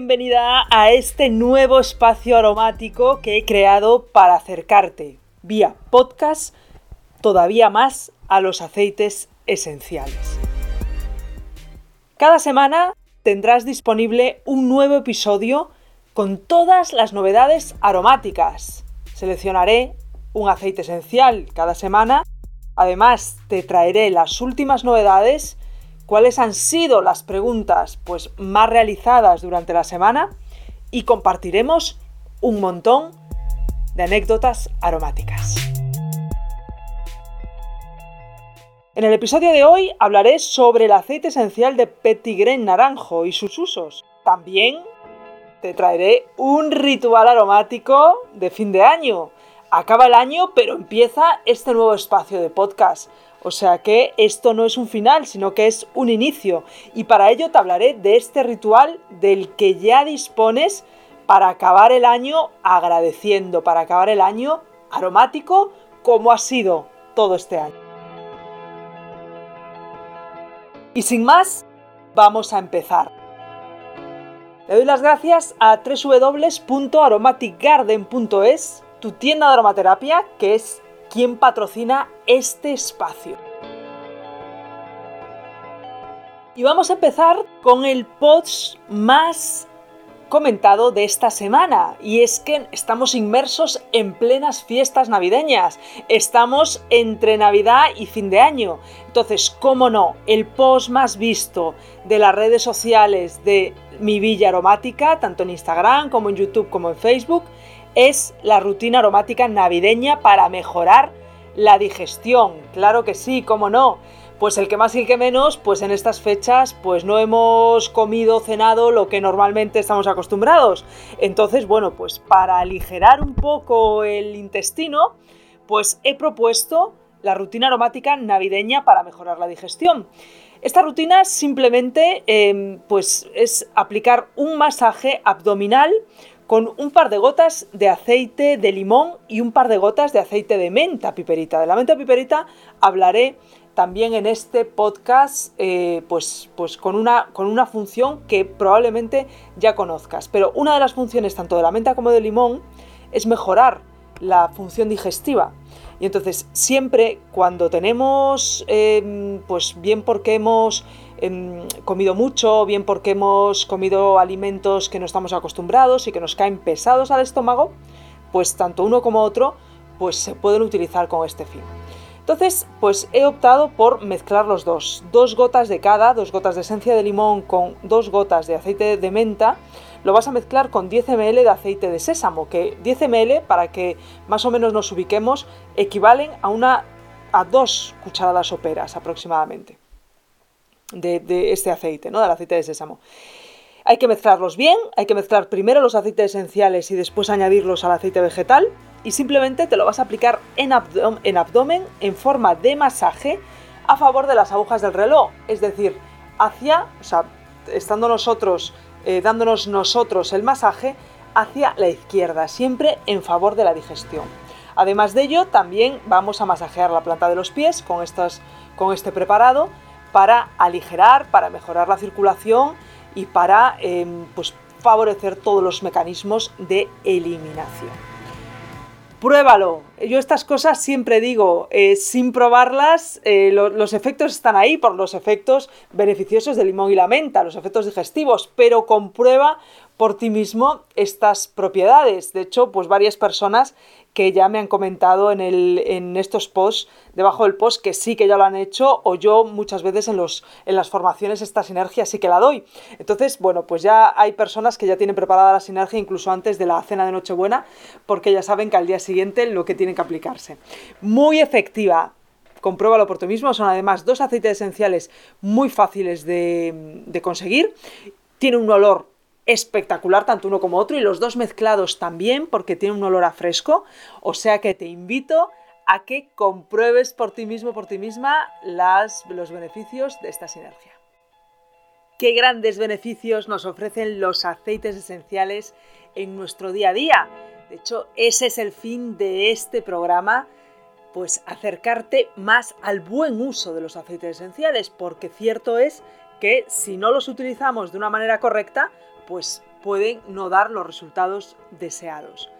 Bienvenida a este nuevo espacio aromático que he creado para acercarte vía podcast todavía más a los aceites esenciales. Cada semana tendrás disponible un nuevo episodio con todas las novedades aromáticas. Seleccionaré un aceite esencial cada semana. Además, te traeré las últimas novedades cuáles han sido las preguntas pues, más realizadas durante la semana y compartiremos un montón de anécdotas aromáticas. En el episodio de hoy hablaré sobre el aceite esencial de Petitgrain naranjo y sus usos. También te traeré un ritual aromático de fin de año. Acaba el año, pero empieza este nuevo espacio de podcast. O sea que esto no es un final, sino que es un inicio. Y para ello te hablaré de este ritual del que ya dispones para acabar el año agradeciendo, para acabar el año aromático como ha sido todo este año. Y sin más, vamos a empezar. Le doy las gracias a www.aromaticgarden.es, tu tienda de aromaterapia, que es quien patrocina este espacio. Y vamos a empezar con el post más comentado de esta semana y es que estamos inmersos en plenas fiestas navideñas, estamos entre Navidad y fin de año, entonces, cómo no, el post más visto de las redes sociales de mi villa aromática, tanto en Instagram como en YouTube como en Facebook, es la rutina aromática navideña para mejorar la digestión. Claro que sí, cómo no. Pues el que más y el que menos, pues en estas fechas, pues no hemos comido, cenado lo que normalmente estamos acostumbrados. Entonces, bueno, pues para aligerar un poco el intestino, pues he propuesto la rutina aromática navideña para mejorar la digestión. Esta rutina simplemente em, pues es aplicar un masaje abdominal con un par de gotas de aceite de limón y un par de gotas de aceite de menta piperita. De la menta piperita hablaré también en este podcast eh, pues, pues con, una, con una función que probablemente ya conozcas. Pero una de las funciones tanto de la menta como del limón es mejorar la función digestiva. Y entonces siempre cuando tenemos, em, pues bien porque hemos Em, comido mucho, bien porque hemos comido alimentos que no estamos acostumbrados y que nos caen pesados al estómago, pues tanto uno como otro pues se pueden utilizar con este fin. Entonces, pues he optado por mezclar los dos, dos gotas de cada, dos gotas de esencia de limón con dos gotas de aceite de menta, lo vas a mezclar con 10 ml de aceite de sésamo, que 10 ml, para que más o menos nos ubiquemos, equivalen a una a dos cucharadas soperas aproximadamente de, este aceite, ¿no? del aceite de sésamo. Hay que mezclarlos bien, hay que mezclar primero los aceites esenciales y después añadirlos al aceite vegetal y simplemente te lo vas a aplicar en, en abdomen en forma de masaje a favor de las agujas del reloj, es decir, hacia, o sea, estando nosotros, eh, dándonos nosotros el masaje hacia la izquierda, siempre en favor de la digestión. Además de ello, también vamos a masajear la planta de los pies con, estas, con este preparado para aligerar, para mejorar la circulación y para em, pues, favorecer todos los mecanismos de eliminación. Pruébalo. Yo estas cosas siempre digo, eh, sin probarlas, eh, los efectos están ahí por los efectos beneficiosos del limón y la menta, los efectos digestivos, pero comprueba por ti mismo estas propiedades. De hecho, pues varias personas que ya me han comentado en, el, en estos posts, debajo del post, que sí que ya lo han hecho, o yo muchas veces en, los, en las formaciones esta sinergia sí que la doy. Entonces, bueno, pues ya hay personas que ya tienen preparada la sinergia incluso antes de la cena de Nochebuena, porque ya saben que al día siguiente lo que tienen que aplicarse. Muy efectiva, compruébalo por ti mismo. Son además dos aceites esenciales muy fáciles de, de, conseguir. Tiene un olor espectacular tanto uno como otro y los dos mezclados también porque tiene un olor a fresco. O sea que te invito a que compruebes por ti mismo, por ti misma, las, los beneficios de esta sinergia. Qué grandes beneficios nos ofrecen los aceites esenciales en nuestro día a día. De hecho, ese es el fin de este programa, pues acercarte más al buen uso de los aceites esenciales, porque cierto es que si no los utilizamos de una manera correcta, pues pueden no dar los resultados deseados.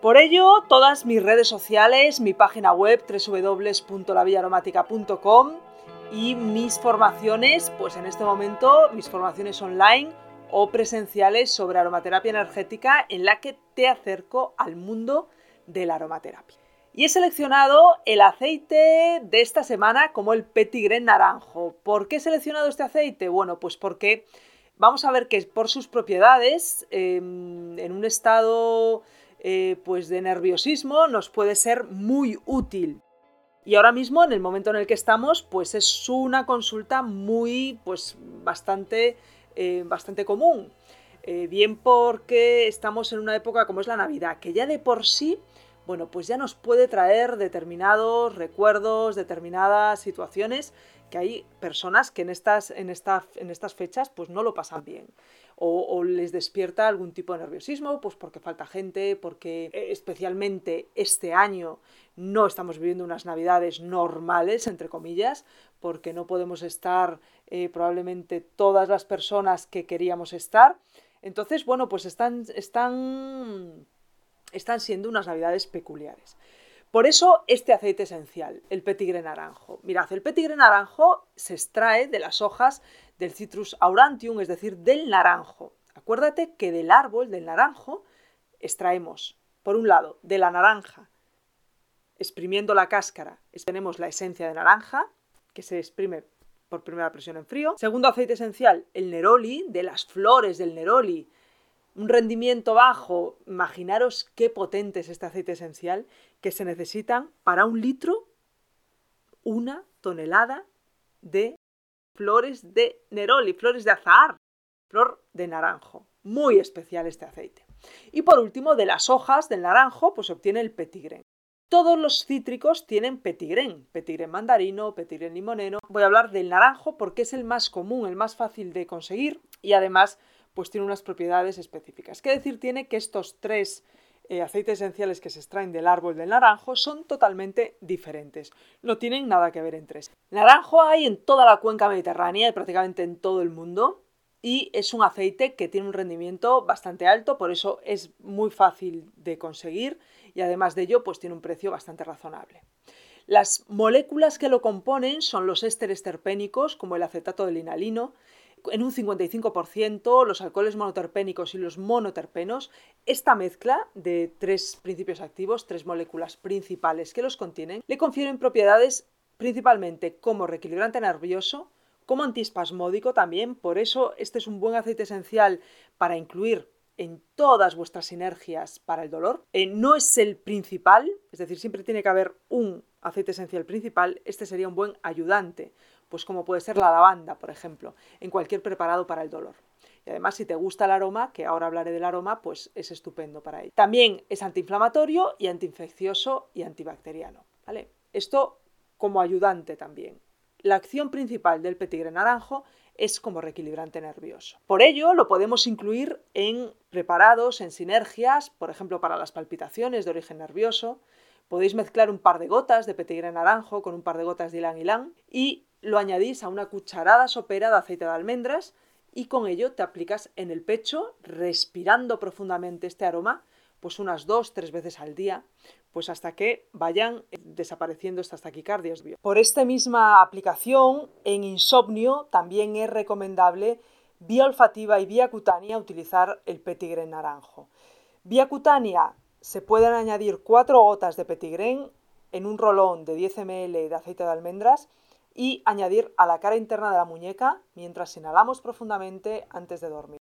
Por ello, todas mis redes sociales, mi página web www.lavillaromática.com y mis formaciones, pues en este momento mis formaciones online o presenciales sobre aromaterapia energética en la que te acerco al mundo de la aromaterapia. Y he seleccionado el aceite de esta semana como el Petitgrain naranjo. ¿Por qué he seleccionado este aceite? Bueno, pues porque vamos a ver que por sus propiedades, em, en un estado eh, pues de nerviosismo, nos puede ser muy útil. Y ahora mismo, en el momento en el que estamos, pues es una consulta muy, pues bastante, eh, bastante común. Eh, bien porque estamos en una época como es la Navidad, que ya de por sí bueno, pues ya nos puede traer determinados recuerdos, determinadas situaciones que hay personas que en estas, en en estas fechas pues no lo pasan bien. O, les despierta algún tipo de nerviosismo, pues porque falta gente, porque eh, especialmente este año no estamos viviendo unas navidades normales, entre comillas, porque no podemos estar eh, probablemente todas las personas que queríamos estar. Entonces, bueno, pues están, están están siendo unas navidades peculiares. Por eso este aceite esencial, el petigre naranjo. Mirad, el petigre naranjo se extrae de las hojas del Citrus aurantium, es decir, del naranjo. Acuérdate que del árbol del naranjo extraemos, por un lado, de la naranja, exprimiendo la cáscara, tenemos la esencia de naranja, que se exprime por primera presión en frío. Segundo aceite esencial, el neroli, de las flores del neroli, un rendimiento bajo, imaginaros qué potente es este aceite esencial, que se necesitan para un litro una tonelada de flores de neroli, flores de azahar, flor de naranjo. Muy especial este aceite. Y por último, de las hojas del naranjo, pues obtiene el petigren. Todos los cítricos tienen petigren, petigren mandarino, petigren limoneno. Voy a hablar del naranjo porque es el más común, el más fácil de conseguir y además pues tiene unas propiedades específicas. ¿Qué decir tiene que estos tres eh, aceites esenciales que se extraen del árbol del naranjo son totalmente diferentes. No tienen nada que ver entre sí. Naranjo hay en toda la cuenca mediterránea y prácticamente en todo el mundo. Y es un aceite que tiene un rendimiento bastante alto, por eso es muy fácil de conseguir y además de ello, pues tiene un precio bastante razonable. Las moléculas que lo componen son los ésteres terpénicos, como el acetato de linalino, en un 55% los alcoholes monoterpénicos y los monoterpenos, esta mezcla de tres principios activos, tres moléculas principales que los contienen, le confieren propiedades principalmente como reequilibrante nervioso, como antiespasmódico también, por eso este es un buen aceite esencial para incluir en todas vuestras sinergias para el dolor. Eh, no es el principal, es decir, siempre tiene que haber un aceite esencial principal, este sería un buen ayudante, pues como puede ser la lavanda, por ejemplo, en cualquier preparado para el dolor. Y además, si te gusta el aroma, que ahora hablaré del aroma, pues es estupendo para ello. También es antiinflamatorio y antiinfeccioso y antibacteriano. ¿vale? Esto como ayudante también. La acción principal del petigre naranjo es como reequilibrante nervioso. Por ello, lo podemos incluir en preparados, en sinergias, por ejemplo, para las palpitaciones de origen nervioso. Podéis mezclar un par de gotas de petigre naranjo con un par de gotas de ylang ylang y lo añadís a una cucharada sopera de aceite de almendras y con ello te aplicas en el pecho, respirando profundamente este aroma, pues unas dos, tres veces al día, pues hasta que vayan desapareciendo estas taquicardias. Por esta misma aplicación, en insomnio también es recomendable vía olfativa y vía cutánea utilizar el petigren naranjo. Vía cutánea se pueden añadir cuatro gotas de petigren en un rolón de 10 ml de aceite de almendras y añadir a la cara interna de la muñeca mientras inhalamos profundamente antes de dormir.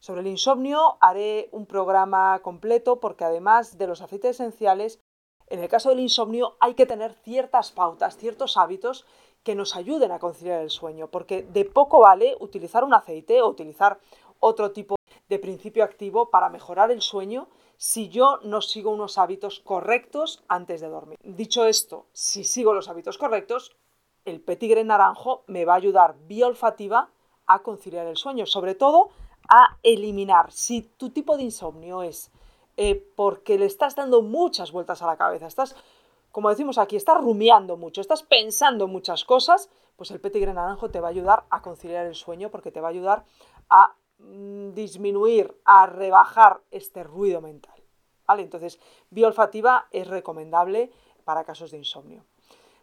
Sobre el insomnio haré un programa completo porque además de los aceites esenciales, en el caso del insomnio hay que tener ciertas pautas, ciertos hábitos que nos ayuden a conciliar el sueño, porque de poco vale utilizar un aceite o utilizar otro tipo de principio activo para mejorar el sueño si yo no sigo unos hábitos correctos antes de dormir. Dicho esto, si sigo los hábitos correctos, el petigre naranjo me va a ayudar vía olfativa a conciliar el sueño, sobre todo a eliminar. Si tu tipo de insomnio es eh, porque le estás dando muchas vueltas a la cabeza, estás, como decimos aquí, estás rumiando mucho, estás pensando muchas cosas, pues el petigre naranjo te va a ayudar a conciliar el sueño porque te va a ayudar a mm, disminuir, a rebajar este ruido mental. ¿Vale? Entonces, bioolfativa es recomendable para casos de insomnio.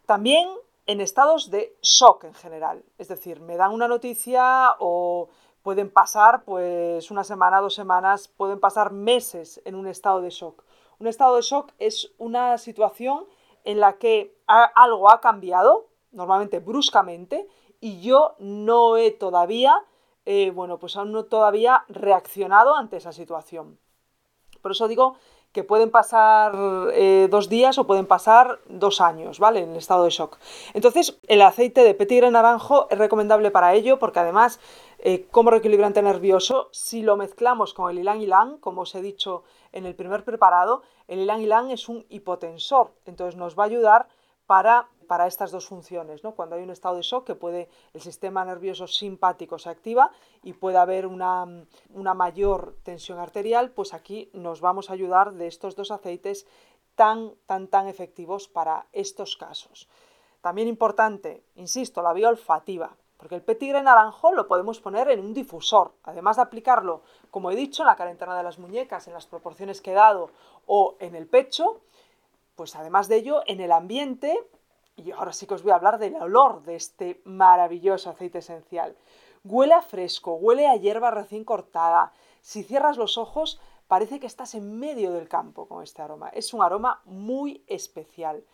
También en estados de shock en general. Es decir, me dan una noticia o pueden pasar pues una semana, dos semanas, pueden pasar meses en un estado de shock. Un estado de shock es una situación en la que algo ha cambiado, normalmente bruscamente, y yo no he todavía, eh, bueno, pues aún no todavía reaccionado ante esa situación. Por eso digo que pueden pasar eh, dos días o pueden pasar dos años, ¿vale? En el estado de shock. Entonces, el aceite de petigre naranjo es recomendable para ello porque además, eh, como reequilibrante nervioso, si lo mezclamos con el ylang ylang, como os he dicho en el primer preparado, el ylang ylang es un hipotensor, entonces nos va a ayudar para, para estas dos funciones. ¿no? Cuando hay un estado de shock, que puede, el sistema nervioso simpático se activa y puede haber una, una mayor tensión arterial, pues aquí nos vamos a ayudar de estos dos aceites tan, tan, tan efectivos para estos casos. También importante, insisto, la vía olfativa, porque el petigre naranjo lo podemos poner en un difusor, además de aplicarlo, como he dicho, en la calentana de las muñecas, en las proporciones que he dado, o en el pecho, pues además de ello, en el ambiente, y ahora sí que os voy a hablar del olor de este maravilloso aceite esencial. Huele a fresco, huele a hierba recién cortada. Si cierras los ojos, parece que estás en medio del campo con este aroma. Es un aroma muy especial.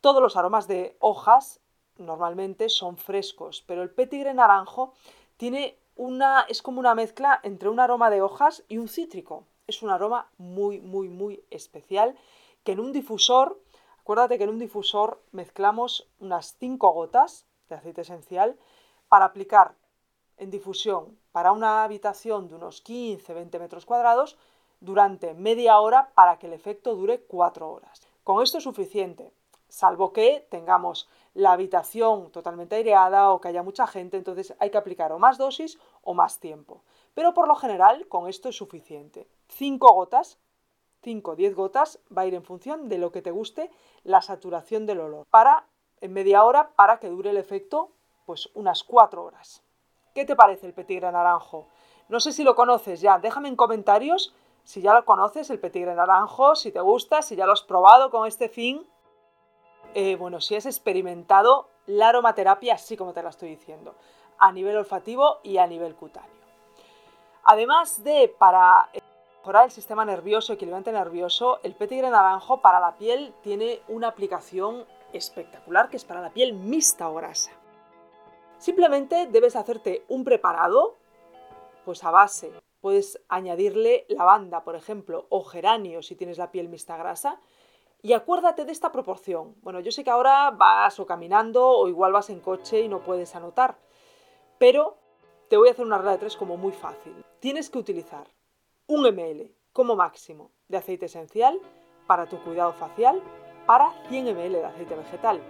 Todos los aromas de hojas normalmente son frescos, pero el petigre naranjo tiene una es como una mezcla entre un aroma de hojas y un cítrico. Es un aroma muy muy muy especial que en un difusor, acuérdate que en un difusor mezclamos unas 5 gotas de aceite esencial para aplicar en difusión para una habitación de unos 15-20 metros cuadrados durante media hora para que el efecto dure 4 horas. Con esto es suficiente, salvo que tengamos la habitación totalmente aireada o que haya mucha gente, entonces hay que aplicar o más dosis o más tiempo. Pero por lo general con esto es suficiente. 5 gotas 5 o 10 gotas va a ir en función de lo que te guste la saturación del olor. Para en media hora para que dure el efecto pues unas 4 horas. ¿Qué te parece el petigre naranjo? No sé si lo conoces ya, déjame en comentarios si ya lo conoces, el petigre naranjo, si te gusta, si ya lo has probado con este fin. Eh, bueno, si has experimentado la aromaterapia así como te la estoy diciendo, a nivel olfativo y a nivel cutáneo. Además de para el sistema nervioso, equilibrante nervioso, el petigre naranjo para la piel tiene una aplicación espectacular que es para la piel mixta o grasa. Simplemente debes hacerte un preparado, pues a base. Puedes añadirle lavanda, por ejemplo, o geranio si tienes la piel mixta grasa. Y acuérdate de esta proporción. Bueno, yo sé que ahora vas o caminando o igual vas en coche y no puedes anotar. Pero te voy a hacer una regla de tres como muy fácil. Tienes que utilizar 1 ml como máximo de aceite esencial para tu cuidado facial para 100 ml de aceite vegetal.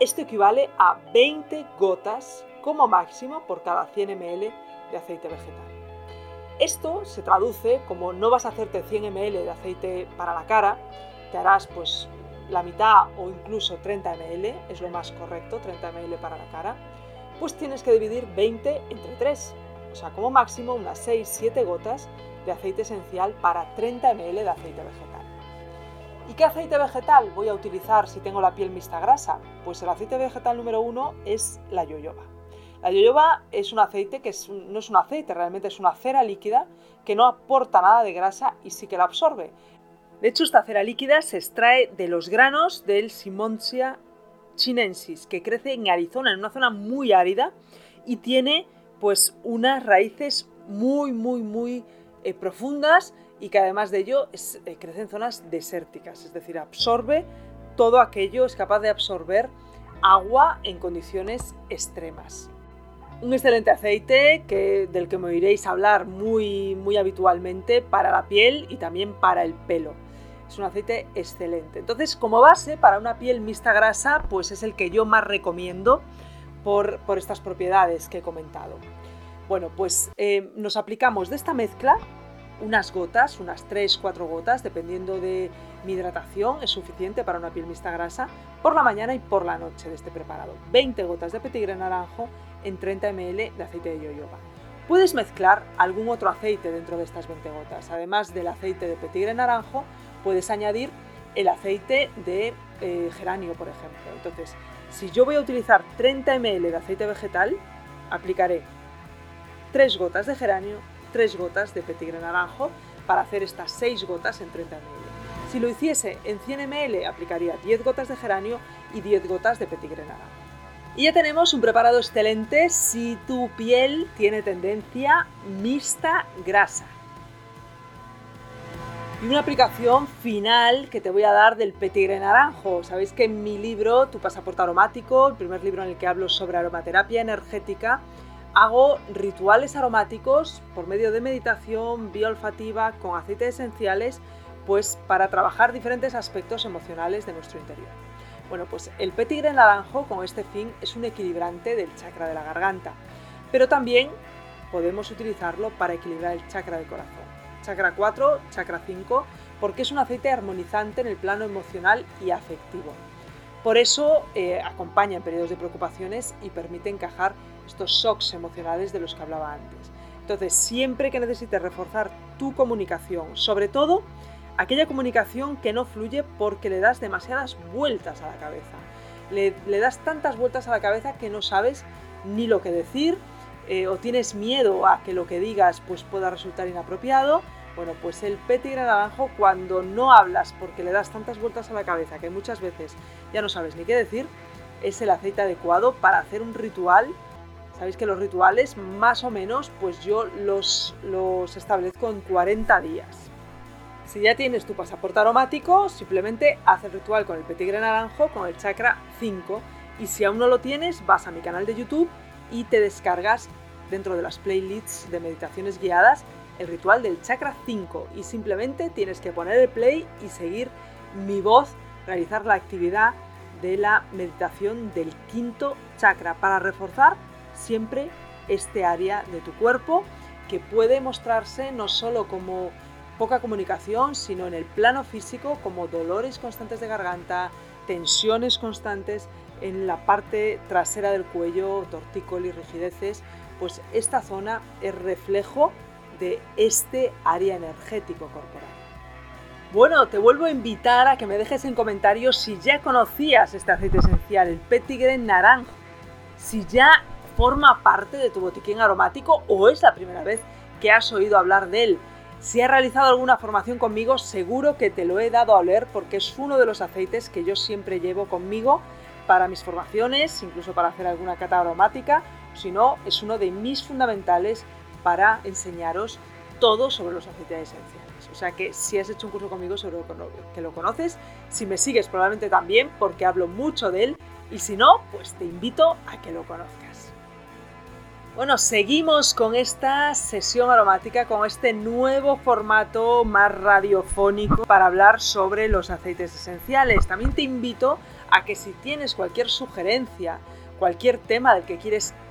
Esto equivale a 20 gotas como máximo por cada 100 ml de aceite vegetal. Esto se traduce como no vas a hacerte 100 ml de aceite para la cara, te harás pues la mitad o incluso 30 ml, es lo más correcto, 30 ml para la cara, pues tienes que dividir 20 entre 3, o sea, como máximo unas 6-7 gotas de aceite esencial para 30 ml de aceite vegetal. ¿Y qué aceite vegetal voy a utilizar si tengo la piel mixta grasa? Pues el aceite vegetal número uno es la yoyoba. La yoyoba es un aceite que no es un aceite, realmente es una cera líquida que no aporta nada de grasa y sí que la absorbe. De hecho, esta cera líquida se extrae de los granos del Simonsia chinensis, que crece en Arizona, en una zona muy árida y tiene pues unas raíces muy, muy, muy eh, profundas y que además de ello eh, crece en zonas desérticas, es decir, absorbe todo aquello, es capaz de absorber agua en condiciones extremas. Un excelente aceite que, del que me oiréis hablar muy, muy habitualmente para la piel y también para el pelo. Es un aceite excelente. Entonces, como base para una piel mixta grasa, pues es el que yo más recomiendo por, por estas propiedades que he comentado. Bueno, pues eh, nos aplicamos de esta mezcla unas gotas, unas 3-4 gotas, dependiendo de mi hidratación, es suficiente para una piel mixta grasa, por la mañana y por la noche de este preparado. 20 gotas de petigre naranjo en 30 ml de aceite de yoyoba. Puedes mezclar algún otro aceite dentro de estas 20 gotas. Además del aceite de petigre naranjo, puedes añadir el aceite de eh, geranio, por ejemplo. Entonces, si yo voy a utilizar 30 ml de aceite vegetal, aplicaré 3 gotas de geranio, 3 gotas de petigre naranjo para hacer estas 6 gotas en 30 ml. Si lo hiciese en 100 ml, aplicaría 10 gotas de geranio y 10 gotas de petigre naranjo. Y ya tenemos un preparado excelente si tu piel tiene tendencia mixta grasa. Y una aplicación final que te voy a dar del petigre naranjo. Sabéis que en mi libro, Tu pasaporte aromático, el primer libro en el que hablo sobre aromaterapia energética, hago rituales aromáticos por medio de meditación bioolfativa con aceites esenciales, pues para trabajar diferentes aspectos emocionales de nuestro interior. Bueno, pues el petigre naranjo con este fin es un equilibrante del chakra de la garganta, pero también podemos utilizarlo para equilibrar el chakra del corazón. Chakra 4, chakra 5, porque es un aceite armonizante en el plano emocional y afectivo. Por eso eh, acompaña en periodos de preocupaciones y permite encajar estos shocks emocionales de los que hablaba antes. Entonces, siempre que necesites reforzar tu comunicación, sobre todo aquella comunicación que no fluye porque le das demasiadas vueltas a la cabeza. Le, das tantas vueltas a la cabeza que no sabes ni lo que decir eh, o tienes miedo a que lo que digas pues, pueda resultar inapropiado. Bueno, pues el petigre naranjo cuando no hablas porque le das tantas vueltas a la cabeza que muchas veces ya no sabes ni qué decir, es el aceite adecuado para hacer un ritual. Sabéis que los rituales más o menos pues yo los, establezco en 40 días. Si ya tienes tu pasaporte aromático, simplemente haz el ritual con el petigre naranjo con el chakra 5 y si aún no lo tienes, vas a mi canal de YouTube y te descargas dentro de las playlists de meditaciones guiadas el ritual del chakra 5 y simplemente tienes que poner el play y seguir mi voz, realizar la actividad de la meditación del quinto chakra para reforzar siempre este área de tu cuerpo que puede mostrarse no solo como poca comunicación, sino en el plano físico como dolores constantes de garganta, tensiones constantes en la parte trasera del cuello, tortícolis, rigideces, pues esta zona es reflejo de este área energético corporal. Bueno, te vuelvo a invitar a que me dejes en comentarios si ya conocías este aceite esencial, el petigre naranjo, si ya forma parte de tu botiquín aromático o es la primera vez que has oído hablar de él. Si has realizado alguna formación conmigo, seguro que te lo he dado a oler porque es uno de los aceites que yo siempre llevo conmigo para mis formaciones, incluso para hacer alguna cata aromática, si no, es uno de mis fundamentales para enseñaros todo sobre los aceites esenciales. O sea que si has hecho un curso conmigo, seguro que lo conoces. Si me sigues, probablemente también, porque hablo mucho de él. Y si no, pues te invito a que lo conozcas. Bueno, seguimos con esta sesión aromática, con este nuevo formato más radiofónico para hablar sobre los aceites esenciales. También te invito a que si tienes cualquier sugerencia, cualquier tema del que,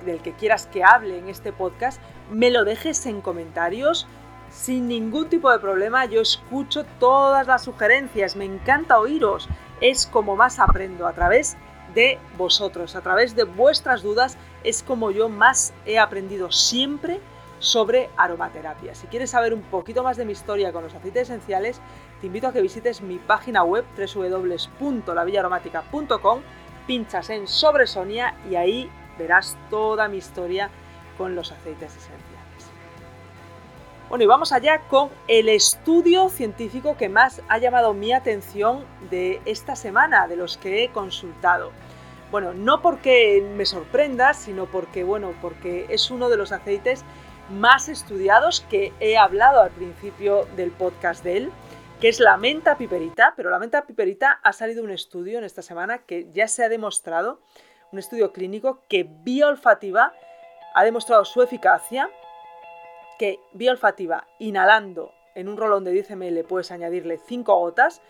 del que quieras que hable en este podcast, me lo dejes en comentarios sin ningún tipo de problema. Yo escucho todas las sugerencias, me encanta oíros. Es como más aprendo a través de vosotros, a través de vuestras dudas es como yo más he aprendido siempre sobre aromaterapia. Si quieres saber un poquito más de mi historia con los aceites esenciales, te invito a que visites mi página web www.lavillaromática.com, pinchas en sobre Sonia y ahí verás toda mi historia con los aceites esenciales. Bueno, y vamos allá con el estudio científico que más ha llamado mi atención de esta semana, de los que he consultado. Bueno, no porque me sorprenda, sino porque, bueno, porque es uno de los aceites más estudiados que he hablado al principio del podcast de él, que es la menta piperita, pero la menta piperita ha salido un estudio en esta semana que ya se ha demostrado, un estudio clínico que bioolfativa ha demostrado su eficacia, que bioolfativa inhalando en un rolón de 10 ml puedes añadirle 5 gotas,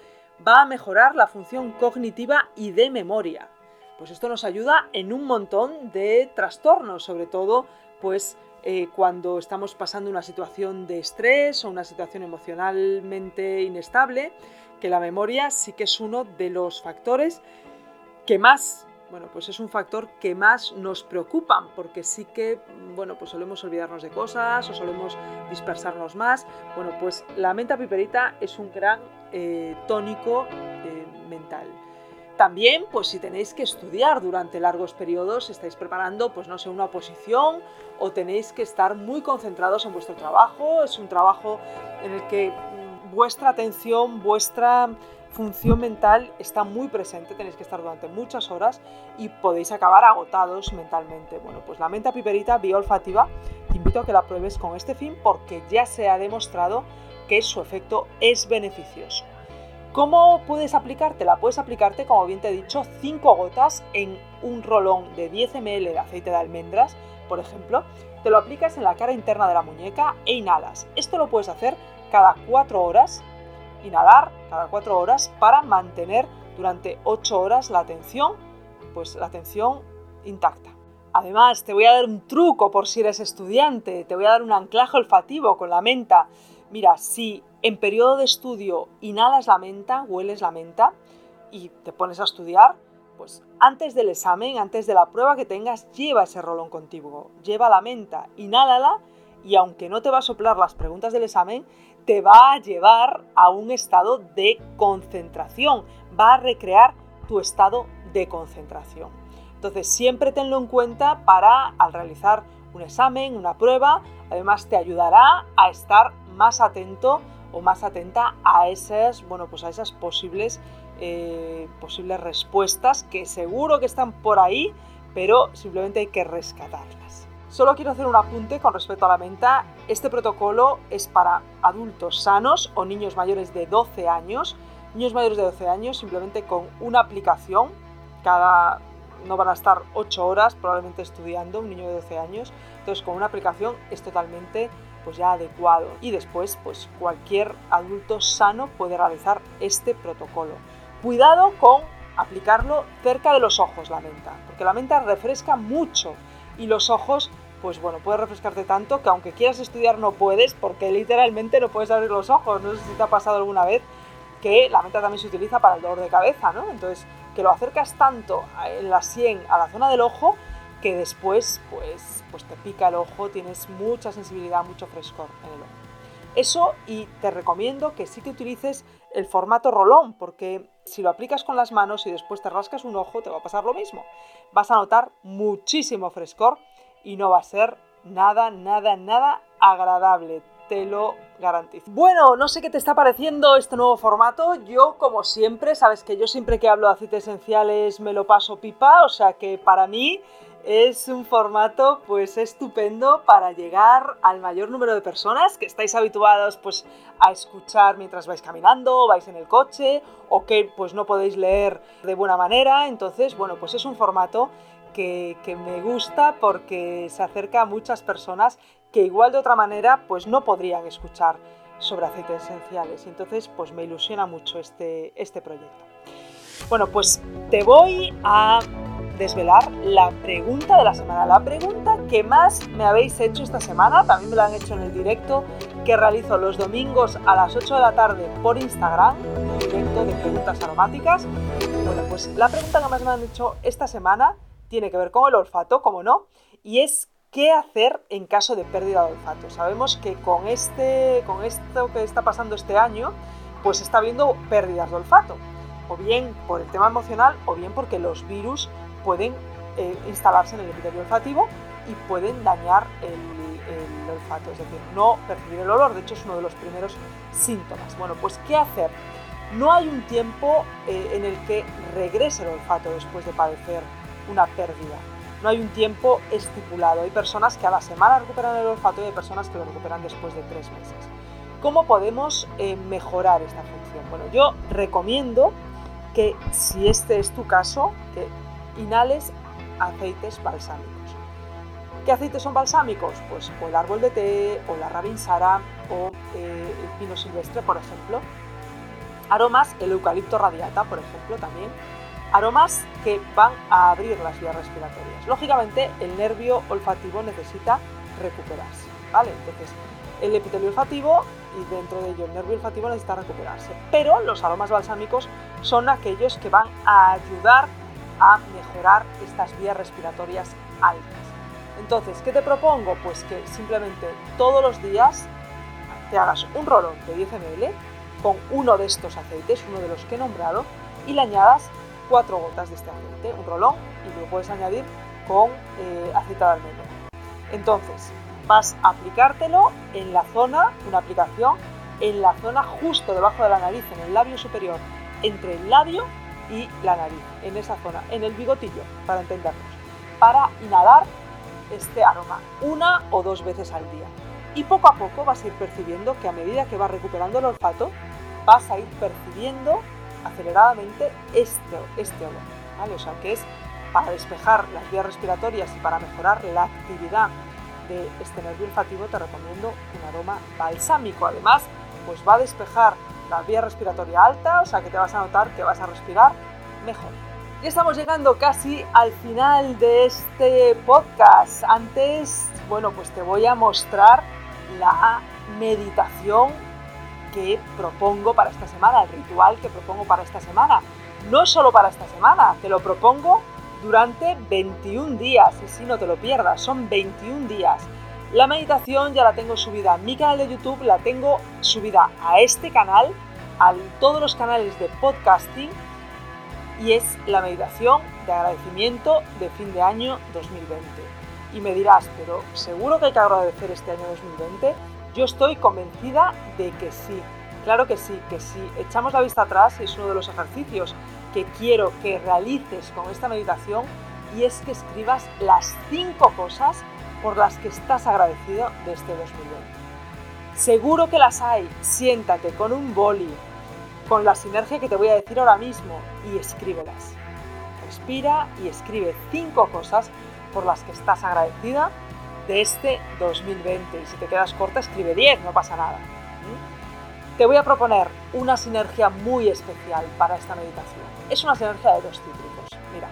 va a mejorar la función cognitiva y de memoria pues esto nos ayuda en un montón de trastornos, sobre todo pues eh, cuando estamos pasando una situación de estrés o una situación emocionalmente inestable, que la memoria sí que es uno de los factores que más bueno, pues es un factor que más nos preocupa, porque sí que, bueno, pues solemos olvidarnos de cosas o solemos dispersarnos más. Bueno, pues la menta piperita es un gran eh, tónico eh, mental. También, pues si tenéis que estudiar durante largos periodos, estáis preparando, pues no sé, una oposición o tenéis que estar muy concentrados en vuestro trabajo, es un trabajo en el que mm, vuestra atención, vuestra función mental está muy presente, tenéis que estar durante muchas horas y podéis acabar agotados mentalmente. Bueno, pues la menta piperita bioolfativa te invito a que la pruebes con este fin porque ya se ha demostrado que su efecto es beneficioso. ¿Cómo puedes aplicártela? Puedes aplicarte, como bien te he dicho, 5 gotas en un rolón de 10 ml de aceite de almendras, por ejemplo. Te lo aplicas en la cara interna de la muñeca e inhalas. Esto lo puedes hacer cada 4 horas inhalar cada 4 horas para mantener durante 8 horas la atención, pues la atención intacta. Además, te voy a dar un truco por si eres estudiante, te voy a dar un anclaje olfativo con la menta. Mira, si en periodo de estudio inhalas la menta, hueles la menta y te pones a estudiar, pues antes del examen, antes de la prueba que tengas, lleva ese rolón contigo, lleva la menta, inhálala y aunque no te va a soplar las preguntas del examen, te va a llevar a un estado de concentración, va a recrear tu estado de concentración. Entonces siempre tenlo en cuenta para al realizar un examen, una prueba, además te ayudará a estar más atento o más atenta a esas, bueno, pues a esas posibles, eh, posibles respuestas que seguro que están por ahí, pero simplemente hay que rescatarlas. Solo quiero hacer un apunte con respecto a la menta. Este protocolo es para adultos sanos o niños mayores de 12 años. Niños mayores de 12 años simplemente con una aplicación. Cada no van a estar 8 horas probablemente estudiando un niño de 12 años. Entonces con una aplicación es totalmente pues ya adecuado. Y después pues cualquier adulto sano puede realizar este protocolo. Cuidado con aplicarlo cerca de los ojos la menta, porque la menta refresca mucho y los ojos pues bueno, puedes refrescarte tanto que aunque quieras estudiar no puedes porque literalmente no puedes abrir los ojos. No sé si te ha pasado alguna vez que la menta también se utiliza para el dolor de cabeza, ¿no? Entonces, que lo acercas tanto en la sien a la zona del ojo que después pues, pues te pica el ojo, tienes mucha sensibilidad, mucho frescor en el ojo. Eso y te recomiendo que sí que utilices el formato rolón, porque si lo aplicas con las manos y después te rascas un ojo, te va a pasar lo mismo. Vas a notar muchísimo frescor y no va a ser nada, nada, nada agradable. Te lo garantizo. Bueno, no sé qué te está pareciendo este nuevo formato. Yo, como siempre, sabes que yo siempre que hablo de aceites esenciales me lo paso pipa, o sea que para mí es un formato pues estupendo para llegar al mayor número de personas que estáis habituados pues a escuchar mientras vais caminando, vais en el coche o que pues no podéis leer de buena manera. Entonces, bueno, pues es un formato que, me gusta porque se acerca a muchas personas que igual de otra manera pues no podrían escuchar sobre aceites esenciales. Entonces pues me ilusiona mucho este, este proyecto. Bueno, pues te voy a desvelar la pregunta de la semana, la pregunta que más me habéis hecho esta semana, también me la han hecho en el directo que realizo los domingos a las 8 de la tarde por Instagram, directo de preguntas aromáticas. Bueno, pues la pregunta que más me han hecho esta semana tiene que ver con el olfato, como no, y es qué hacer en caso de pérdida de olfato. Sabemos que con, este, con esto que está pasando este año, pues está habiendo pérdidas de olfato, o bien por el tema emocional, o bien porque los virus pueden eh, instalarse en el epitelio olfativo y pueden dañar el, olfato, es decir, no percibir el olor, de hecho es uno de los primeros síntomas. Bueno, pues ¿qué hacer? No hay un tiempo eh, en el que regrese el olfato después de padecer una pérdida. No hay un tiempo estipulado. Hay personas que a la semana recuperan el olfato y hay personas que lo recuperan después de tres meses. ¿Cómo podemos eh, mejorar esta función? Bueno, yo recomiendo que si este es tu caso, que inhales aceites balsámicos. ¿Qué aceites son balsámicos? Pues o el árbol de té, o la rabinsara, o eh, el pino silvestre, por ejemplo. Aromas, el eucalipto radiata, por ejemplo, también aromas que van a abrir las vías respiratorias. Lógicamente, el nervio olfativo necesita recuperarse, ¿vale? Entonces, el epitelio olfativo y dentro de ello el nervio olfativo necesita recuperarse. Pero los aromas balsámicos son aquellos que van a ayudar mejorar estas vías respiratorias altas. Entonces, ¿qué te propongo? Pues que simplemente todos los días te hagas un rolón de 10 ml con uno de estos aceites, uno de los que he nombrado, y le añadas cuatro gotas de este aceite, un rolón, y lo puedes añadir con eh, aceite de almendra. Entonces, vas a aplicártelo en la zona, una aplicación, en la zona justo debajo de la nariz, en el labio superior, entre el labio y la nariz, en esa zona, en el bigotillo, para entendernos, para inhalar este aroma una o dos veces al día. Y poco a poco vas a ir percibiendo que a medida que vas recuperando el olfato, vas a ir percibiendo aceleradamente este, este olor. ¿vale? O sea que es para despejar las vías respiratorias y para mejorar la actividad de este nervio olfativo te recomiendo un aroma balsámico. Además, pues va a despejar la vía respiratoria alta, o sea que te vas a notar que vas a respirar mejor. Ya estamos llegando casi al final de este podcast. Antes, bueno, pues te voy a mostrar la meditación que propongo para esta semana, el ritual que propongo para esta semana. No solo para esta semana, te lo propongo durante 21 días, y si no te lo pierdas, son 21 días. La meditación ya la tengo subida a mi canal de YouTube, la tengo subida a este canal, a todos los canales de podcasting, y es la meditación de agradecimiento de fin de año 2020. Y me dirás, pero ¿seguro que hay que agradecer este año 2020? Yo estoy convencida de que sí. Claro que sí, que si echamos la vista atrás, es uno de los ejercicios que quiero que realices con esta meditación y es que escribas las cinco cosas por las que estás agradecido de este 2020. Seguro que las hay. Siéntate con un boli, con la sinergia que te voy a decir ahora mismo y escríbelas. Respira y escribe cinco cosas por las que estás agradecida de este 2020. Y si te quedas corta, escribe 10, no pasa nada. Te voy a proponer una sinergia muy especial para esta meditación. Es una sinergia de dos cítricos. Mira,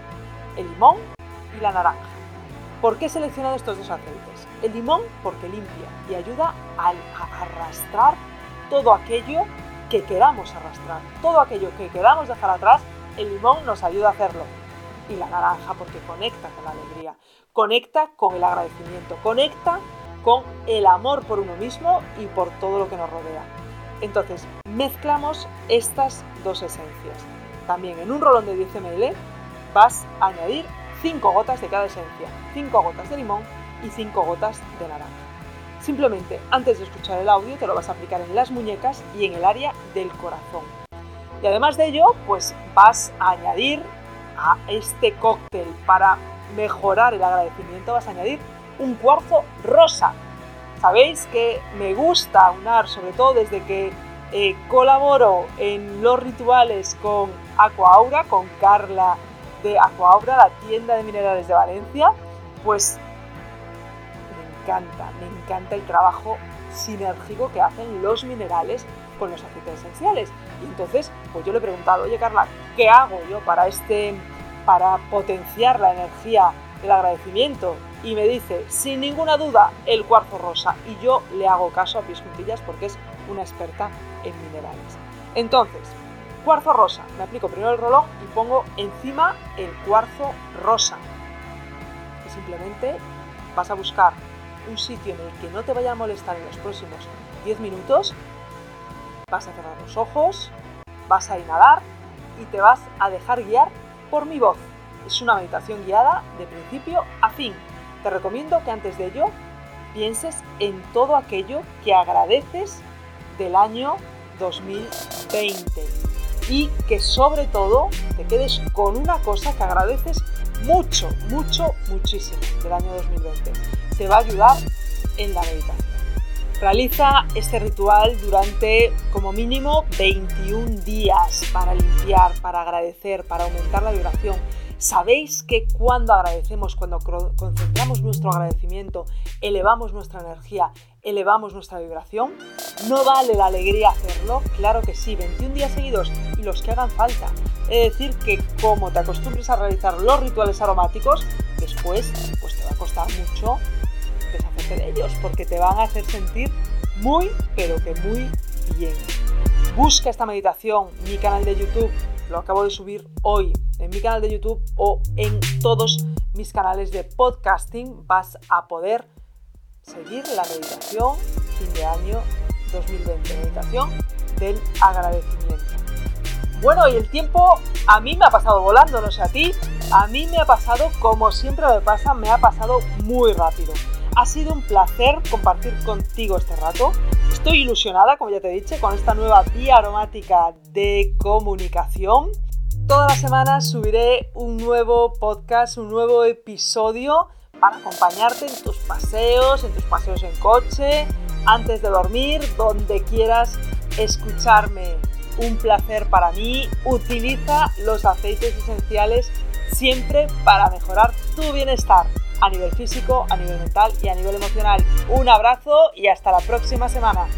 el limón y la naranja. ¿Por qué he seleccionado estos dos aceites? El limón porque limpia y ayuda a arrastrar todo aquello que queramos arrastrar. Todo aquello que queramos dejar atrás, el limón nos ayuda a hacerlo. Y la naranja porque conecta con la alegría, conecta con el agradecimiento, conecta con el amor por uno mismo y por todo lo que nos rodea. Entonces, mezclamos estas dos esencias. También en un rolón de 10 ml vas a añadir 5 gotas de cada esencia, 5 gotas de limón y 5 gotas de naranja. Simplemente antes de escuchar el audio te lo vas a aplicar en las muñecas y en el área del corazón. Y además de ello, pues vas a añadir a este cóctel para mejorar el agradecimiento, vas a añadir un cuarzo rosa Sabéis que me gusta unar, sobre todo desde que eh, colaboro en los rituales con Aquaura, con Carla de Aquaura, la tienda de minerales de Valencia, pues me encanta, me encanta el trabajo sinérgico que hacen los minerales con los aceites esenciales. Y entonces, pues yo le he preguntado, oye Carla, ¿qué hago yo para este, para potenciar la energía del agradecimiento y me dice, sin ninguna duda, el cuarzo rosa. Y yo le hago caso a pies juntillas porque es una experta en minerales. Entonces, cuarzo rosa. Me aplico primero el rolón y pongo encima el cuarzo rosa. Y simplemente vas a buscar un sitio en el que no te vaya a molestar en los próximos 10 minutos. Vas a cerrar los ojos, vas a inhalar y te vas a dejar guiar por mi voz. Es una meditación guiada de principio a fin te recomiendo que antes de ello pienses en todo aquello que agradeces del año 2020 y que sobre todo te quedes con una cosa que agradeces mucho, mucho, muchísimo del año 2020. Te va a ayudar en la meditación. Realiza este ritual durante como mínimo 21 días para limpiar, para agradecer, para aumentar la vibración ¿Sabéis que cuando agradecemos, cuando concentramos nuestro agradecimiento, elevamos nuestra energía, elevamos nuestra vibración? ¿No vale la alegría hacerlo? Claro que sí, 21 días seguidos y los que hagan falta. Es decir, que como te acostumbres a realizar los rituales aromáticos, después pues te va a costar mucho deshacerte de ellos, porque te van a hacer sentir muy, pero que muy bien. Busca esta meditación, mi canal de YouTube lo acabo de subir hoy en mi canal de YouTube o en todos mis canales de podcasting, vas a poder seguir la meditación fin de año 2020, meditación del agradecimiento. Bueno, y el tiempo a mí me ha pasado volando, no sé a ti, a mí me ha pasado como siempre me pasa, me ha pasado muy rápido. Ha sido un placer compartir contigo este rato. Estoy ilusionada, como ya te he dicho, con esta nueva vía aromática de comunicación. Todas las semanas subiré un nuevo podcast, un nuevo episodio para acompañarte en tus paseos, en tus paseos en coche, antes de dormir, donde quieras escucharme. Un placer para mí. Utiliza los aceites esenciales siempre para mejorar tu bienestar a nivel físico, a nivel mental y a nivel emocional. Un abrazo y hasta la próxima semana.